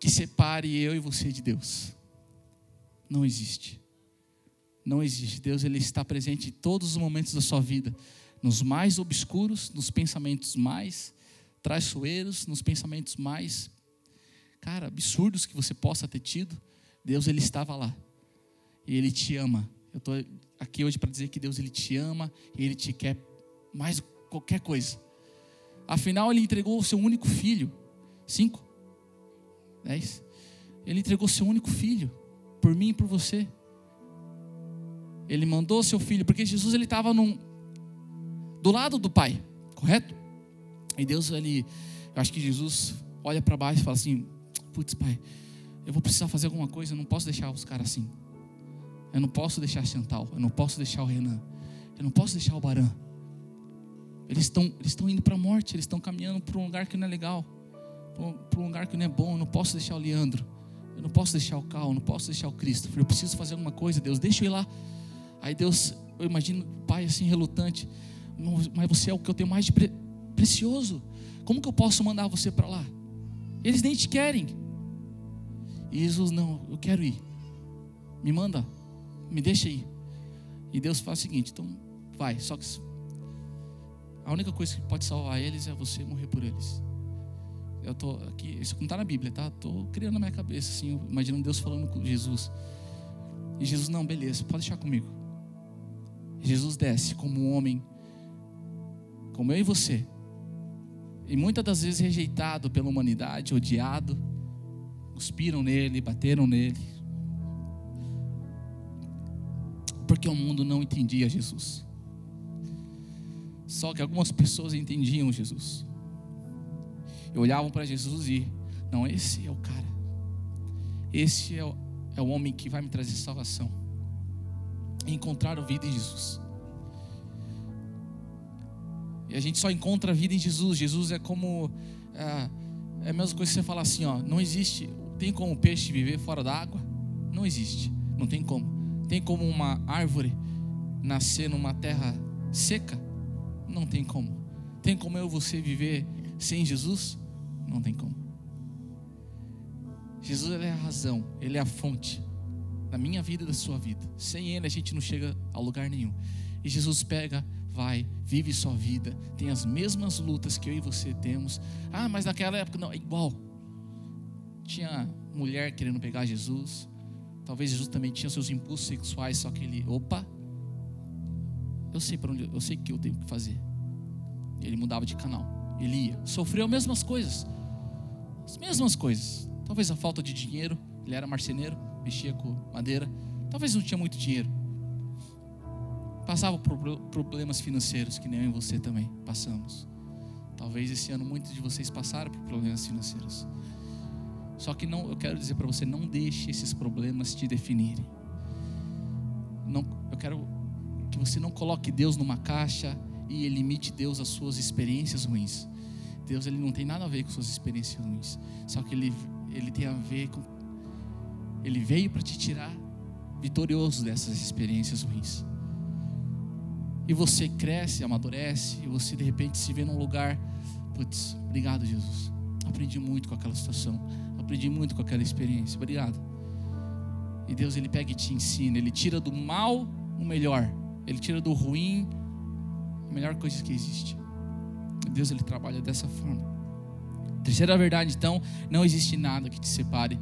que separe eu e você de Deus. Não existe. Não existe. Deus ele está presente em todos os momentos da sua vida, nos mais obscuros, nos pensamentos mais traiçoeiros, nos pensamentos mais, cara, absurdos que você possa ter tido. Deus ele estava lá. E ele te ama. Eu estou aqui hoje para dizer que Deus ele te ama e ele te quer mais qualquer coisa. Afinal, ele entregou o seu único filho. Cinco? Dez? Ele entregou seu único filho por mim e por você. Ele mandou seu filho, porque Jesus ele estava do lado do Pai, correto? E Deus ele, eu acho que Jesus olha para baixo e fala assim: Putz, Pai, eu vou precisar fazer alguma coisa, eu não posso deixar os caras assim. Eu não posso deixar a Chantal, eu não posso deixar o Renan, eu não posso deixar o Baran. Eles estão eles estão indo para a morte, eles estão caminhando para um lugar que não é legal, para um lugar que não é bom. Eu não posso deixar o Leandro. Eu não posso deixar o Cal, não posso deixar o Cristo. Eu preciso fazer alguma coisa, Deus, deixa eu ir lá. Aí Deus, eu imagino o pai assim relutante, mas você é o que eu tenho mais de pre precioso. Como que eu posso mandar você para lá? Eles nem te querem. E Jesus, não, eu quero ir. Me manda, me deixa ir. E Deus faz o seguinte, então vai. Só que a única coisa que pode salvar eles é você morrer por eles. eu tô aqui, isso não está na Bíblia, tá? Tô criando na minha cabeça, assim, imaginando Deus falando com Jesus. E Jesus, não, beleza, pode deixar comigo. Jesus desce como um homem, como eu e você, e muitas das vezes rejeitado pela humanidade, odiado, cuspiram nele, bateram nele, porque o mundo não entendia Jesus. Só que algumas pessoas entendiam Jesus. E olhavam para Jesus e, não, esse é o cara. Esse é o, é o homem que vai me trazer salvação. E encontraram vida em Jesus. E a gente só encontra a vida em Jesus. Jesus é como. É, é a mesma coisa que você falar assim: ó, não existe. Tem como o peixe viver fora da água? Não existe. Não tem como. Tem como uma árvore nascer numa terra seca? Não tem como. Tem como eu você viver sem Jesus? Não tem como. Jesus ele é a razão, ele é a fonte da minha vida e da sua vida. Sem ele a gente não chega a lugar nenhum. E Jesus pega, vai, vive sua vida, tem as mesmas lutas que eu e você temos. Ah, mas naquela época não, é igual. Tinha mulher querendo pegar Jesus. Talvez Jesus também tinha seus impulsos sexuais, só que ele, opa, eu sei para onde, eu sei o que eu tenho que fazer. Ele mudava de canal. Ele ia. Sofreu as mesmas coisas. As mesmas coisas. Talvez a falta de dinheiro. Ele era marceneiro, mexia com madeira. Talvez não tinha muito dinheiro. Passava por problemas financeiros, que nem eu e você também passamos. Talvez esse ano muitos de vocês passaram por problemas financeiros. Só que não, eu quero dizer para você, não deixe esses problemas te definirem. Não, eu quero que você não coloque Deus numa caixa e limite Deus às suas experiências ruins. Deus ele não tem nada a ver com suas experiências ruins. Só que ele, ele tem a ver com. Ele veio para te tirar vitorioso dessas experiências ruins. E você cresce, amadurece, e você de repente se vê num lugar. Putz, obrigado, Jesus. Aprendi muito com aquela situação. Aprendi muito com aquela experiência. Obrigado. E Deus ele pega e te ensina. Ele tira do mal o melhor. Ele tira do ruim a melhor coisa que existe. Deus ele trabalha dessa forma. Terceira verdade, então, não existe nada que te separe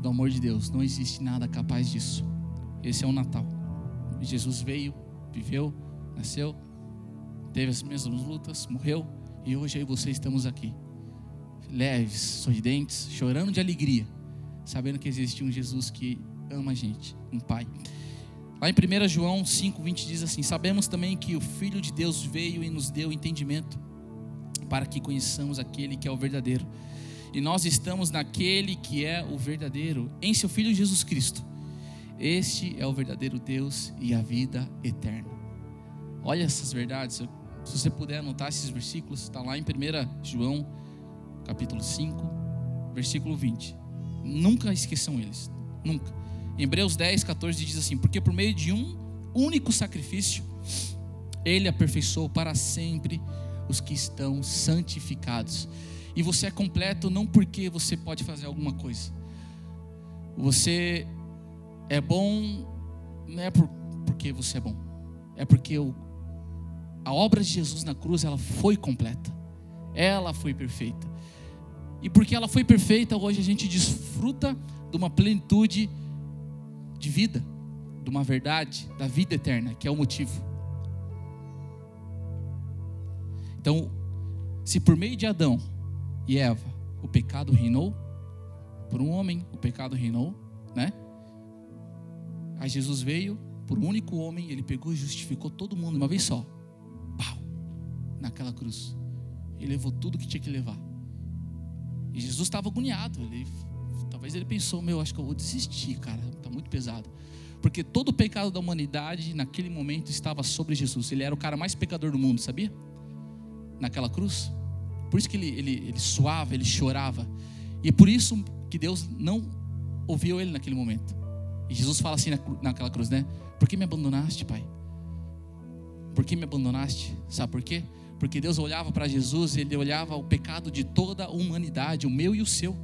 do amor de Deus. Não existe nada capaz disso. Esse é o Natal. Jesus veio, viveu, nasceu, teve as mesmas lutas, morreu e hoje e você estamos aqui, leves, sorridentes, chorando de alegria, sabendo que existe um Jesus que ama a gente, um Pai. Lá em 1 João 5,20 diz assim: Sabemos também que o Filho de Deus veio e nos deu entendimento, para que conheçamos aquele que é o verdadeiro. E nós estamos naquele que é o verdadeiro, em seu Filho Jesus Cristo. Este é o verdadeiro Deus e a vida eterna. Olha essas verdades. Se você puder anotar esses versículos, está lá em 1 João, capítulo 5, versículo 20. Nunca esqueçam eles. Nunca. Hebreus 10, 14 diz assim: Porque por meio de um único sacrifício, ele aperfeiçoou para sempre os que estão santificados. E você é completo não porque você pode fazer alguma coisa. Você é bom não é por, porque você é bom. É porque o, a obra de Jesus na cruz ela foi completa. Ela foi perfeita. E porque ela foi perfeita, hoje a gente desfruta de uma plenitude de vida, de uma verdade, da vida eterna, que é o motivo. Então, se por meio de Adão e Eva o pecado reinou, por um homem o pecado reinou, né? Aí Jesus veio, por um único homem, ele pegou e justificou todo mundo uma vez só. Pau! Naquela cruz. Ele levou tudo que tinha que levar. E Jesus estava agoniado. Ele Talvez ele pensou, meu, acho que eu vou desistir, cara, está muito pesado. Porque todo o pecado da humanidade naquele momento estava sobre Jesus. Ele era o cara mais pecador do mundo, sabia? Naquela cruz. Por isso que ele, ele, ele suava, ele chorava. E é por isso que Deus não ouviu ele naquele momento. E Jesus fala assim naquela cruz, né? Por que me abandonaste, Pai? Por que me abandonaste? Sabe por quê? Porque Deus olhava para Jesus, ele olhava o pecado de toda a humanidade, o meu e o seu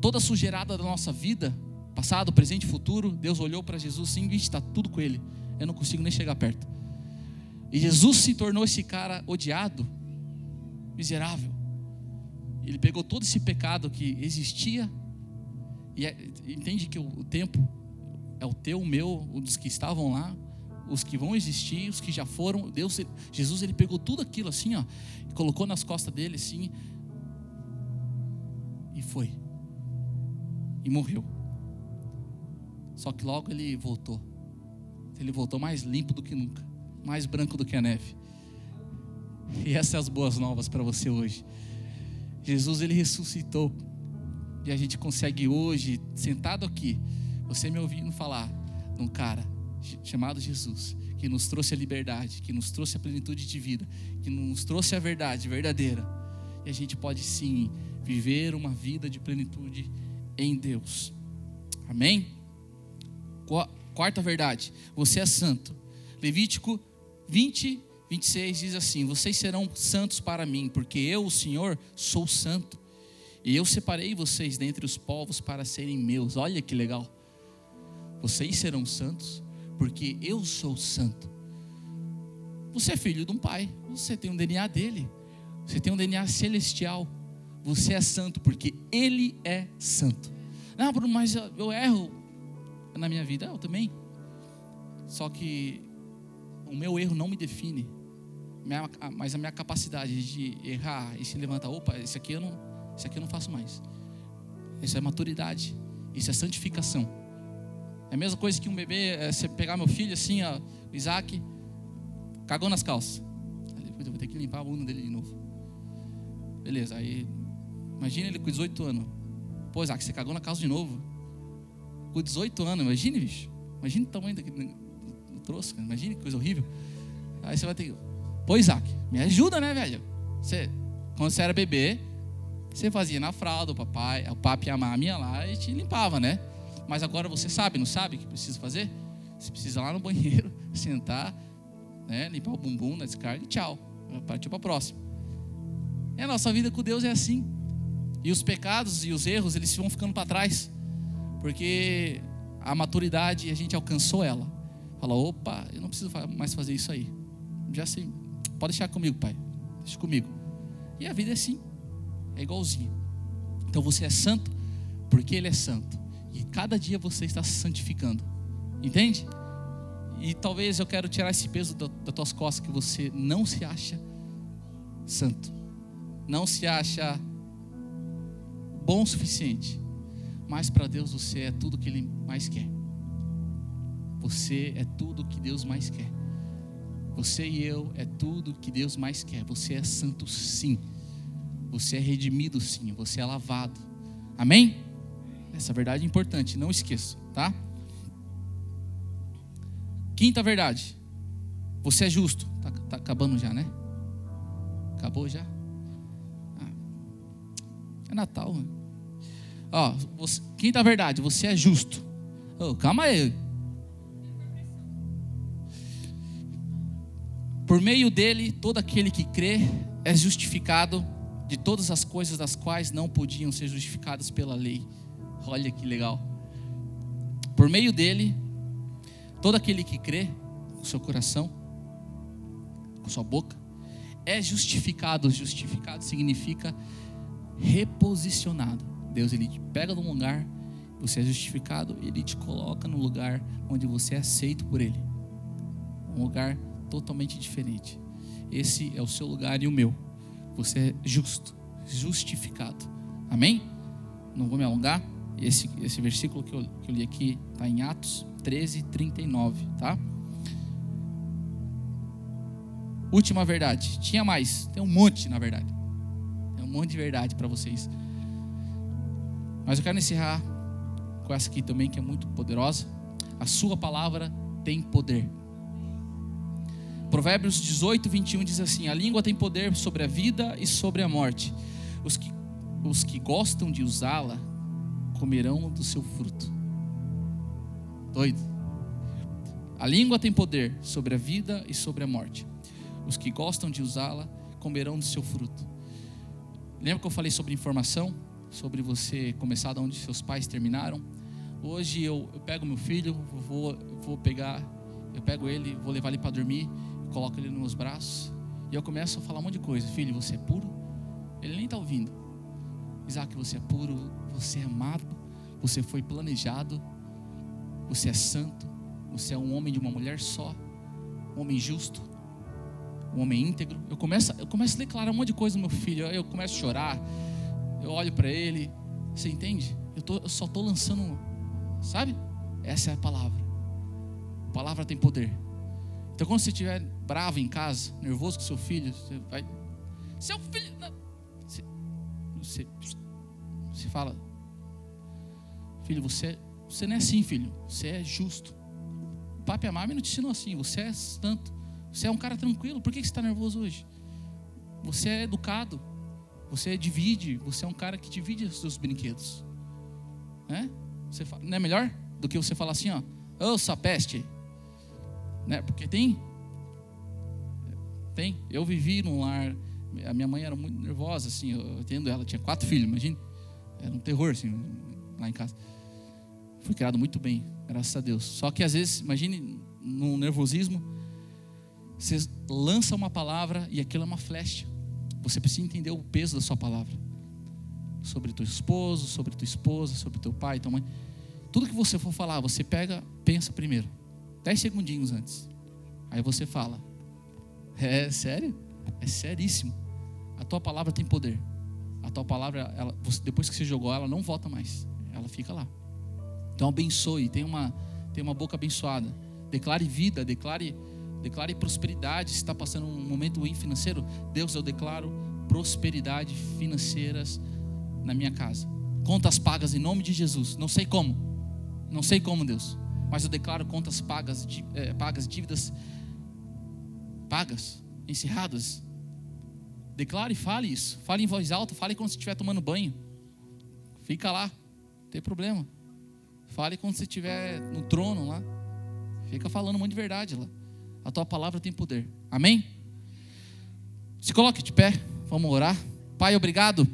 toda sujeirada da nossa vida, passado, presente futuro, Deus olhou para Jesus assim, está tudo com ele. Eu não consigo nem chegar perto. E Jesus se tornou esse cara odiado, miserável. Ele pegou todo esse pecado que existia e é, entende que o, tempo é o teu, o meu, os que estavam lá, os que vão existir, os que já foram. Deus, Jesus, ele pegou tudo aquilo assim, ó, colocou nas costas dele assim e foi. E morreu. Só que logo ele voltou. Ele voltou mais limpo do que nunca, mais branco do que a neve. E essas são as boas novas para você hoje. Jesus ele ressuscitou. E a gente consegue hoje, sentado aqui, você me ouvindo falar de um cara chamado Jesus, que nos trouxe a liberdade, que nos trouxe a plenitude de vida, que nos trouxe a verdade verdadeira. E a gente pode sim viver uma vida de plenitude em Deus. Amém? Quarta verdade, você é santo. Levítico 20, 26 diz assim: Vocês serão santos para mim, porque eu, o Senhor, sou santo. E eu separei vocês dentre os povos para serem meus. Olha que legal. Vocês serão santos, porque eu sou santo. Você é filho de um pai, você tem um DNA dele, você tem um DNA celestial. Você é santo, porque ele é santo. Não, Bruno, mas eu erro na minha vida, eu também. Só que o meu erro não me define mas a minha capacidade de errar e se levantar, opa, esse aqui eu não, esse aqui eu não faço mais. Isso é maturidade, isso é santificação. É a mesma coisa que um bebê, é, você pegar meu filho assim, ó, o Isaac, cagou nas calças. Depois eu vou ter que limpar a bunda dele de novo. Beleza, aí imagina ele com 18 anos. Pô, Isaac, você cagou na calça de novo. Com 18 anos, imagine, bicho. Imagine o tamanho daquele troço, imagine que coisa horrível. Aí você vai ter Pô, Isaac, me ajuda, né, velho? Você, quando você era bebê, você fazia na fralda, o papai, o papi e a ia lá e te limpava, né? Mas agora você sabe, não sabe o que precisa fazer? Você precisa ir lá no banheiro, sentar, né, limpar o bumbum na descarga e tchau. Partiu para a próxima. E a nossa vida com Deus é assim. E os pecados e os erros, eles vão ficando para trás. Porque a maturidade, a gente alcançou ela. Fala, opa, eu não preciso mais fazer isso aí. Já sei, Pode deixar comigo, pai. Deixa comigo. E a vida é assim. É igualzinho. Então você é santo porque ele é santo. E cada dia você está se santificando. Entende? E talvez eu quero tirar esse peso das tuas costas que você não se acha santo. Não se acha bom o suficiente. Mas para Deus você é tudo que ele mais quer. Você é tudo que Deus mais quer. Você e eu é tudo que Deus mais quer. Você é santo sim. Você é redimido sim. Você é lavado. Amém? Essa verdade é importante, não esqueça, tá? Quinta verdade. Você é justo. Tá, tá acabando já, né? Acabou já? Ah, é Natal. Né? Ó, você, quinta verdade. Você é justo. Oh, calma aí. Por meio dele, todo aquele que crê é justificado de todas as coisas das quais não podiam ser justificadas pela lei. Olha que legal. Por meio dele, todo aquele que crê com seu coração, com sua boca, é justificado. Justificado significa reposicionado. Deus ele te pega num lugar, você é justificado, ele te coloca no lugar onde você é aceito por ele. Um lugar totalmente diferente. Esse é o seu lugar e o meu. Você é justo, justificado. Amém? Não vou me alongar. Esse, esse versículo que eu, que eu li aqui está em Atos 13, 39, tá? Última verdade. Tinha mais. Tem um monte, na verdade. Tem um monte de verdade para vocês. Mas eu quero encerrar com essa aqui também, que é muito poderosa. A sua palavra tem poder. Provérbios 18, 21 diz assim: A língua tem poder sobre a vida e sobre a morte. Os que, os que gostam de usá-la comerão do seu fruto. Doido. A língua tem poder sobre a vida e sobre a morte. Os que gostam de usá-la comerão do seu fruto. Lembra que eu falei sobre informação? Sobre você começar de onde seus pais terminaram? Hoje eu, eu pego meu filho, vou, vou pegar, eu pego ele, vou levar ele para dormir coloco ele nos meus braços e eu começo a falar um monte de coisa. Filho, você é puro? Ele nem está ouvindo. Isaac, você é puro, você é amado, você foi planejado, você é santo, você é um homem de uma mulher só, um homem justo, um homem íntegro. Eu começo, eu começo a declarar um monte de coisa no meu filho, eu começo a chorar, eu olho para ele, você entende? Eu, tô, eu só estou lançando, sabe? Essa é a palavra. A palavra tem poder. Então, quando você estiver bravo em casa, nervoso com seu filho, você vai. Seu filho. Você, você, você fala, filho, você, você não é assim, filho. Você é justo. O papai e a mãe não te ensinou assim. Você é santo. Você é um cara tranquilo. Por que você está nervoso hoje? Você é educado. Você divide. Você é um cara que divide os seus brinquedos. Né? Você fala, não é melhor do que você falar assim, ó, ô sapeste. Né? Porque tem. Tem. Eu vivi num lar. A minha mãe era muito nervosa, assim, eu entendo ela, tinha quatro filhos, imagine. Era um terror, assim, lá em casa. Fui criado muito bem, graças a Deus. Só que às vezes, imagine, num nervosismo, você lança uma palavra e aquilo é uma flecha. Você precisa entender o peso da sua palavra. Sobre teu esposo, sobre tua esposa, sobre teu pai, tua mãe. Tudo que você for falar, você pega, pensa primeiro. Dez segundinhos antes. Aí você fala. É sério? É seríssimo. A tua palavra tem poder. A tua palavra, ela, depois que você jogou, ela não volta mais. Ela fica lá. Então abençoe, tem uma, uma boca abençoada. Declare vida, declare, declare prosperidade. Se está passando um momento ruim financeiro, Deus, eu declaro prosperidade financeiras na minha casa. Contas pagas em nome de Jesus. Não sei como, não sei como, Deus, mas eu declaro contas pagas, é, pagas dívidas pagas, encerradas. Declare e fale isso. Fale em voz alta, fale quando você estiver tomando banho. Fica lá, não tem problema. Fale quando você estiver no trono lá. Fica falando um monte de verdade lá. A tua palavra tem poder. Amém? Se coloque de pé, vamos orar. Pai, obrigado.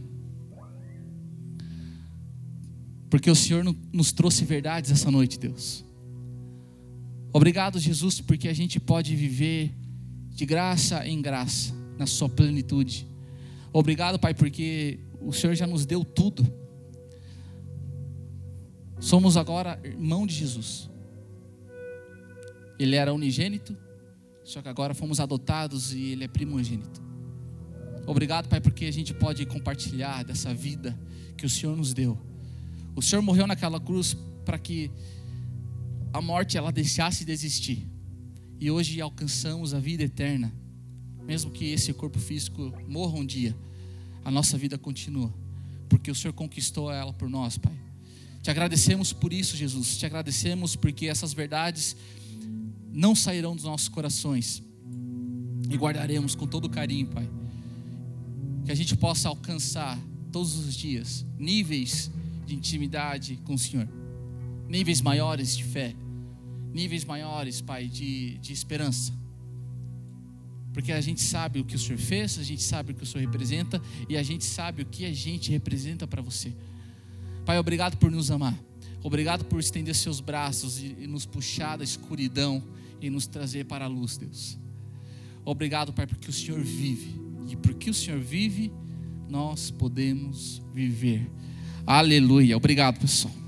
Porque o Senhor nos trouxe verdades essa noite, Deus. Obrigado, Jesus, porque a gente pode viver de graça em graça, na Sua plenitude. Obrigado, Pai, porque o Senhor já nos deu tudo. Somos agora irmão de Jesus. Ele era unigênito, só que agora fomos adotados e ele é primogênito. Obrigado, Pai, porque a gente pode compartilhar dessa vida que o Senhor nos deu. O Senhor morreu naquela cruz para que a morte ela deixasse de existir. E hoje alcançamos a vida eterna. Mesmo que esse corpo físico morra um dia, a nossa vida continua, porque o Senhor conquistou ela por nós, Pai. Te agradecemos por isso, Jesus. Te agradecemos porque essas verdades não sairão dos nossos corações e guardaremos com todo carinho, Pai. Que a gente possa alcançar todos os dias níveis de intimidade com o Senhor, níveis maiores de fé, níveis maiores, Pai, de, de esperança. Porque a gente sabe o que o Senhor fez, a gente sabe o que o Senhor representa e a gente sabe o que a gente representa para você. Pai, obrigado por nos amar. Obrigado por estender seus braços e, e nos puxar da escuridão e nos trazer para a luz, Deus. Obrigado, Pai, porque o Senhor vive. E porque o Senhor vive, nós podemos viver. Aleluia. Obrigado, pessoal.